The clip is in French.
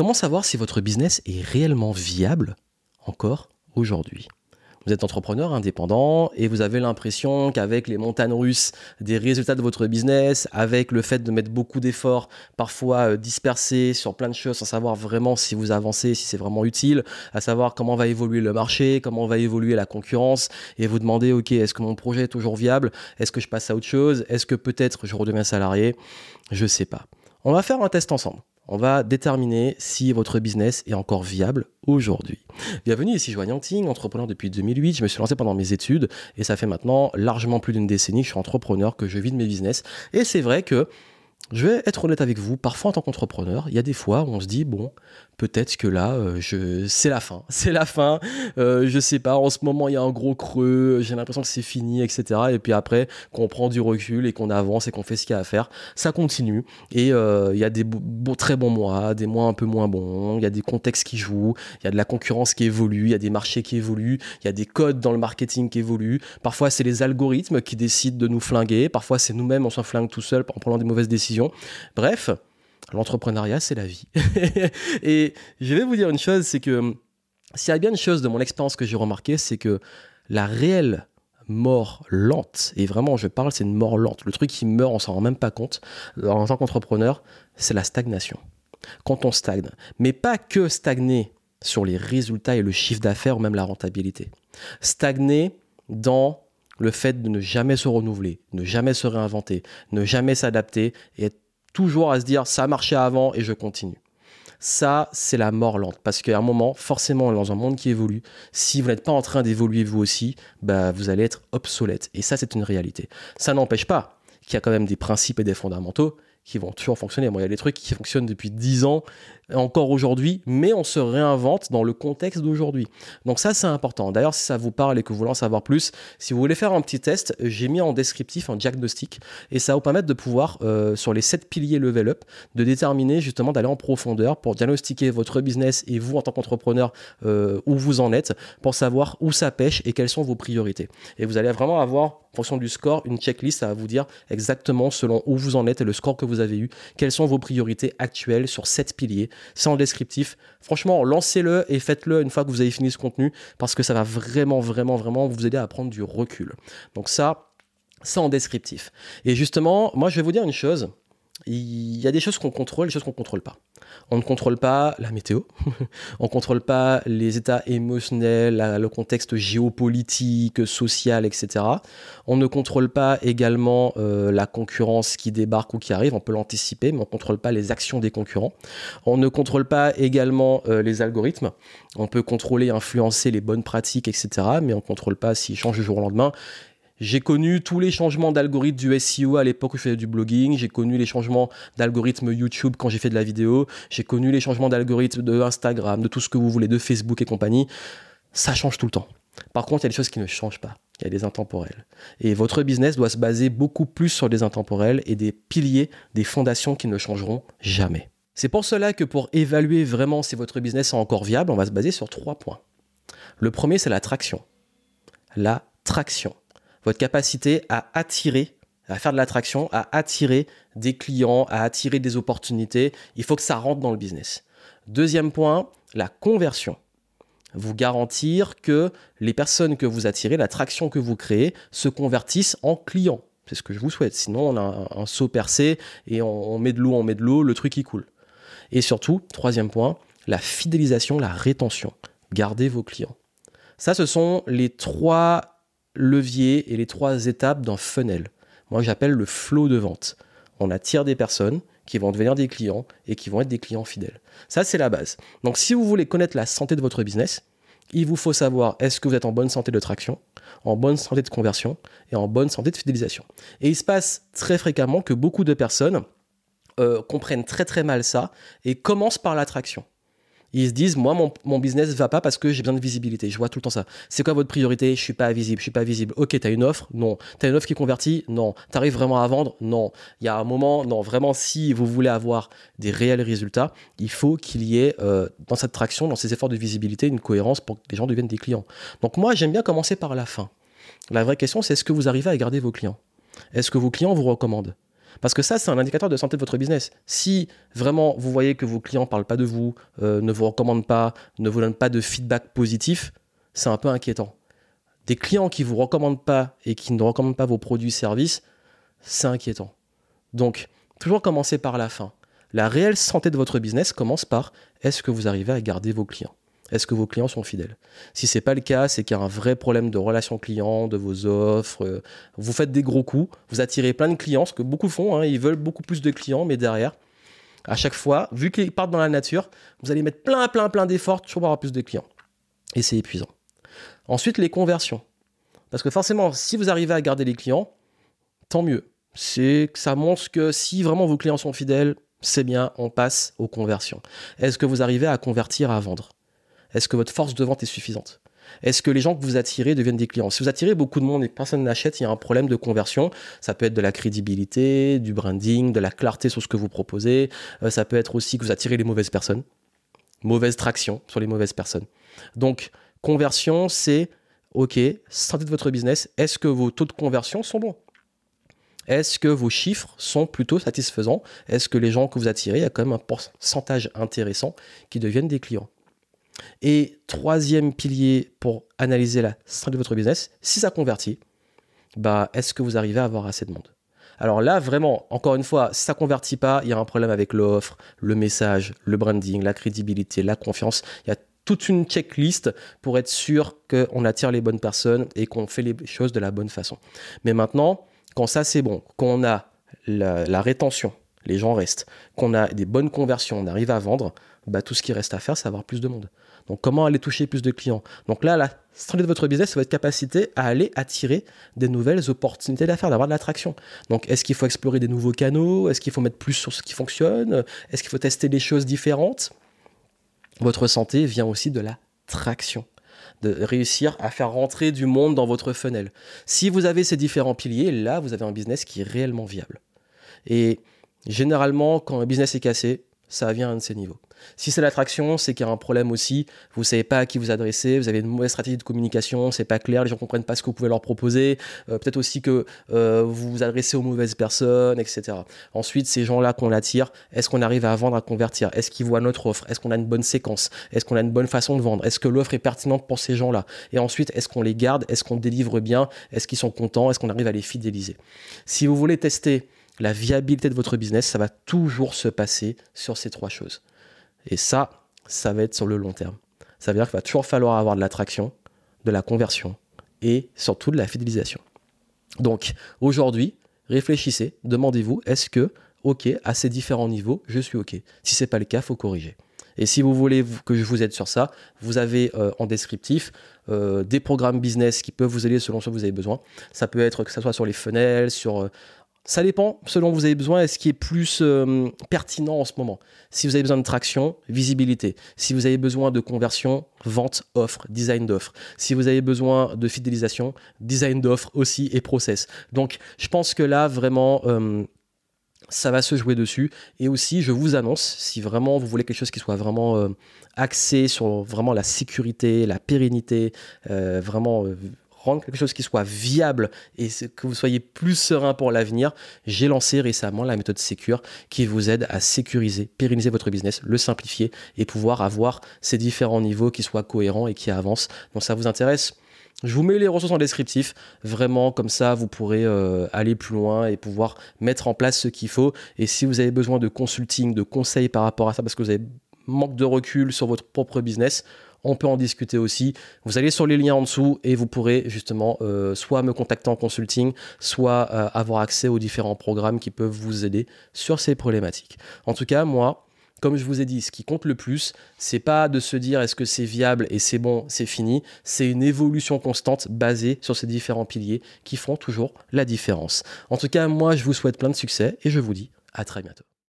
Comment savoir si votre business est réellement viable encore aujourd'hui? Vous êtes entrepreneur indépendant et vous avez l'impression qu'avec les montagnes russes des résultats de votre business, avec le fait de mettre beaucoup d'efforts, parfois euh, dispersés sur plein de choses sans savoir vraiment si vous avancez, si c'est vraiment utile, à savoir comment va évoluer le marché, comment va évoluer la concurrence, et vous demandez, ok, est-ce que mon projet est toujours viable? Est-ce que je passe à autre chose? Est-ce que peut-être je redeviens salarié? Je sais pas. On va faire un test ensemble on va déterminer si votre business est encore viable aujourd'hui. Bienvenue ici Joanne Yangting, entrepreneur depuis 2008. Je me suis lancé pendant mes études et ça fait maintenant largement plus d'une décennie que je suis entrepreneur, que je vis de mes business. Et c'est vrai que je vais être honnête avec vous, parfois en tant qu'entrepreneur, il y a des fois où on se dit, bon, peut-être que là, euh, c'est la fin. C'est la fin. Euh, je sais pas, en ce moment, il y a un gros creux, j'ai l'impression que c'est fini, etc. Et puis après, qu'on prend du recul et qu'on avance et qu'on fait ce qu'il y a à faire, ça continue. Et euh, il y a des très bons mois, des mois un peu moins bons, il y a des contextes qui jouent, il y a de la concurrence qui évolue, il y a des marchés qui évoluent, il y a des codes dans le marketing qui évoluent. Parfois, c'est les algorithmes qui décident de nous flinguer, parfois, c'est nous-mêmes, on s'en flingue tout seul en prenant des mauvaises décisions. Bref, l'entrepreneuriat, c'est la vie. et je vais vous dire une chose, c'est que s'il y a bien une chose de mon expérience que j'ai remarqué, c'est que la réelle mort lente, et vraiment je parle, c'est une mort lente, le truc qui meurt, on s'en rend même pas compte, en tant qu'entrepreneur, c'est la stagnation. Quand on stagne, mais pas que stagner sur les résultats et le chiffre d'affaires ou même la rentabilité. Stagner dans le fait de ne jamais se renouveler, ne jamais se réinventer, ne jamais s'adapter et être toujours à se dire ça marchait avant et je continue. Ça, c'est la mort lente. Parce qu'à un moment, forcément, dans un monde qui évolue, si vous n'êtes pas en train d'évoluer vous aussi, bah, vous allez être obsolète. Et ça, c'est une réalité. Ça n'empêche pas qu'il y a quand même des principes et des fondamentaux qui vont toujours fonctionner. Moi, il y a des trucs qui fonctionnent depuis 10 ans encore aujourd'hui, mais on se réinvente dans le contexte d'aujourd'hui. Donc ça, c'est important. D'ailleurs, si ça vous parle et que vous voulez en savoir plus, si vous voulez faire un petit test, j'ai mis en descriptif un diagnostic et ça va vous permettre de pouvoir, euh, sur les 7 piliers level up, de déterminer justement d'aller en profondeur pour diagnostiquer votre business et vous en tant qu'entrepreneur euh, où vous en êtes, pour savoir où ça pêche et quelles sont vos priorités. Et vous allez vraiment avoir, en fonction du score, une checklist à vous dire exactement selon où vous en êtes et le score que vous avez eu, quelles sont vos priorités actuelles sur 7 piliers c'est en descriptif. Franchement, lancez-le et faites-le une fois que vous avez fini ce contenu parce que ça va vraiment, vraiment, vraiment vous aider à prendre du recul. Donc ça, c'est en descriptif. Et justement, moi, je vais vous dire une chose il y a des choses qu'on contrôle, des choses qu'on contrôle pas. On ne contrôle pas la météo, on ne contrôle pas les états émotionnels, le contexte géopolitique, social, etc. On ne contrôle pas également euh, la concurrence qui débarque ou qui arrive, on peut l'anticiper, mais on ne contrôle pas les actions des concurrents. On ne contrôle pas également euh, les algorithmes. On peut contrôler, influencer les bonnes pratiques, etc. Mais on ne contrôle pas s'ils changent du jour au lendemain. J'ai connu tous les changements d'algorithme du SEO à l'époque où je faisais du blogging. J'ai connu les changements d'algorithme YouTube quand j'ai fait de la vidéo. J'ai connu les changements d'algorithme de Instagram, de tout ce que vous voulez, de Facebook et compagnie. Ça change tout le temps. Par contre, il y a des choses qui ne changent pas. Il y a des intemporels. Et votre business doit se baser beaucoup plus sur des intemporels et des piliers, des fondations qui ne changeront jamais. C'est pour cela que pour évaluer vraiment si votre business est encore viable, on va se baser sur trois points. Le premier, c'est la traction. La traction votre capacité à attirer, à faire de l'attraction, à attirer des clients, à attirer des opportunités. Il faut que ça rentre dans le business. Deuxième point, la conversion. Vous garantir que les personnes que vous attirez, l'attraction que vous créez, se convertissent en clients. C'est ce que je vous souhaite. Sinon, on a un, saut percé et on, on met de l'eau, on met de l'eau, le truc qui coule. Et surtout, troisième point, la fidélisation, la rétention. Gardez vos clients. Ça, ce sont les trois leviers et les trois étapes d'un funnel. Moi, j'appelle le flow de vente. On attire des personnes qui vont devenir des clients et qui vont être des clients fidèles. Ça, c'est la base. Donc, si vous voulez connaître la santé de votre business, il vous faut savoir est-ce que vous êtes en bonne santé de traction, en bonne santé de conversion et en bonne santé de fidélisation. Et il se passe très fréquemment que beaucoup de personnes euh, comprennent très très mal ça et commencent par l'attraction. Ils se disent, moi, mon, mon business va pas parce que j'ai besoin de visibilité. Je vois tout le temps ça. C'est quoi votre priorité? Je suis pas visible, je suis pas visible. Ok, tu as une offre? Non. Tu as une offre qui convertit Non. Tu arrives vraiment à vendre? Non. Il y a un moment, non, vraiment, si vous voulez avoir des réels résultats, il faut qu'il y ait euh, dans cette traction, dans ces efforts de visibilité, une cohérence pour que les gens deviennent des clients. Donc moi, j'aime bien commencer par la fin. La vraie question, c'est est-ce que vous arrivez à garder vos clients? Est-ce que vos clients vous recommandent? Parce que ça, c'est un indicateur de santé de votre business. Si vraiment vous voyez que vos clients ne parlent pas de vous, euh, ne vous recommandent pas, ne vous donnent pas de feedback positif, c'est un peu inquiétant. Des clients qui ne vous recommandent pas et qui ne recommandent pas vos produits services, c'est inquiétant. Donc, toujours commencer par la fin. La réelle santé de votre business commence par est-ce que vous arrivez à garder vos clients? Est-ce que vos clients sont fidèles? Si ce n'est pas le cas, c'est qu'il y a un vrai problème de relation client, de vos offres. Euh, vous faites des gros coups, vous attirez plein de clients, ce que beaucoup font. Hein, ils veulent beaucoup plus de clients, mais derrière, à chaque fois, vu qu'ils partent dans la nature, vous allez mettre plein, plein, plein d'efforts pour avoir plus de clients. Et c'est épuisant. Ensuite, les conversions. Parce que forcément, si vous arrivez à garder les clients, tant mieux. C'est que ça montre que si vraiment vos clients sont fidèles, c'est bien, on passe aux conversions. Est-ce que vous arrivez à convertir à vendre? Est-ce que votre force de vente est suffisante? Est-ce que les gens que vous attirez deviennent des clients? Si vous attirez beaucoup de monde et personne n'achète, il y a un problème de conversion. Ça peut être de la crédibilité, du branding, de la clarté sur ce que vous proposez. Euh, ça peut être aussi que vous attirez les mauvaises personnes. Mauvaise traction sur les mauvaises personnes. Donc, conversion, c'est OK, santé de votre business. Est-ce que vos taux de conversion sont bons? Est-ce que vos chiffres sont plutôt satisfaisants? Est-ce que les gens que vous attirez, il y a quand même un pourcentage intéressant qui deviennent des clients? Et troisième pilier pour analyser la stratégie de votre business, si ça convertit, bah, est-ce que vous arrivez à avoir assez de monde? Alors là, vraiment, encore une fois, si ça convertit pas, il y a un problème avec l'offre, le message, le branding, la crédibilité, la confiance. Il y a toute une checklist pour être sûr qu'on attire les bonnes personnes et qu'on fait les choses de la bonne façon. Mais maintenant, quand ça c'est bon, qu'on a la, rétention, les gens restent, qu'on a des bonnes conversions, on arrive à vendre, bah, tout ce qui reste à faire, c'est avoir plus de monde. Donc comment aller toucher plus de clients? Donc là, la stratégie de votre business, c'est votre capacité à aller attirer des nouvelles opportunités d'affaires, d'avoir de l'attraction. Donc est-ce qu'il faut explorer des nouveaux canaux? Est-ce qu'il faut mettre plus sur ce qui fonctionne? Est-ce qu'il faut tester des choses différentes? Votre santé vient aussi de la traction de réussir à faire rentrer du monde dans votre funnel. Si vous avez ces différents piliers, là, vous avez un business qui est réellement viable. Et généralement, quand un business est cassé, ça vient à un de ces niveaux. Si c'est l'attraction, c'est qu'il y a un problème aussi. Vous ne savez pas à qui vous adresser, vous avez une mauvaise stratégie de communication, c'est pas clair, les gens ne comprennent pas ce que vous pouvez leur proposer. Euh, peut-être aussi que euh, vous vous adressez aux mauvaises personnes, etc. Ensuite, ces gens-là qu'on attire, est-ce qu'on arrive à vendre, à convertir? Est-ce qu'ils voient notre offre? Est-ce qu'on a une bonne séquence? Est-ce qu'on a une bonne façon de vendre? Est-ce que l'offre est pertinente pour ces gens-là? Et ensuite, est-ce qu'on les garde? Est-ce qu'on délivre bien? Est-ce qu'ils sont contents? Est-ce qu'on arrive à les fidéliser? Si vous voulez tester la viabilité de votre business, ça va toujours se passer sur ces trois choses. Et ça, ça va être sur le long terme. Ça veut dire qu'il va toujours falloir avoir de l'attraction, de la conversion et surtout de la fidélisation. Donc aujourd'hui, réfléchissez, demandez-vous, est-ce que, ok, à ces différents niveaux, je suis ok Si ce n'est pas le cas, il faut corriger. Et si vous voulez que je vous aide sur ça, vous avez euh, en descriptif euh, des programmes business qui peuvent vous aider selon ce que vous avez besoin. Ça peut être que ce soit sur les fenêtres, sur euh, ça dépend selon vous avez besoin et ce qui est plus euh, pertinent en ce moment? Si vous avez besoin de traction, visibilité. Si vous avez besoin de conversion, vente, offre, design d'offre. Si vous avez besoin de fidélisation, design d'offre aussi et process. Donc je pense que là vraiment euh, ça va se jouer dessus. Et aussi je vous annonce, si vraiment vous voulez quelque chose qui soit vraiment euh, axé sur vraiment la sécurité, la pérennité, vraiment rendre quelque chose qui soit viable et que vous soyez plus serein pour l'avenir, j'ai lancé récemment la méthode Secure qui vous aide à sécuriser, pérenniser votre business, le simplifier et pouvoir avoir ces différents niveaux qui soient cohérents et qui avancent. Donc ça vous intéresse? Je vous mets les ressources en descriptif, vraiment comme ça vous pourrez euh, aller plus loin et pouvoir mettre en place ce qu'il faut. Et si vous avez besoin de consulting, de conseils par rapport à ça, parce que vous avez manque de recul sur votre propre business, on peut en discuter aussi. Vous allez sur les liens en dessous et vous pourrez justement euh, soit me contacter en consulting, soit euh, avoir accès aux différents programmes qui peuvent vous aider sur ces problématiques. En tout cas, moi, comme je vous ai dit, ce qui compte le plus, c'est pas de se dire est-ce que c'est viable et c'est bon, c'est fini. C'est une évolution constante basée sur ces différents piliers qui font toujours la différence. En tout cas, moi, je vous souhaite plein de succès et je vous dis à très bientôt.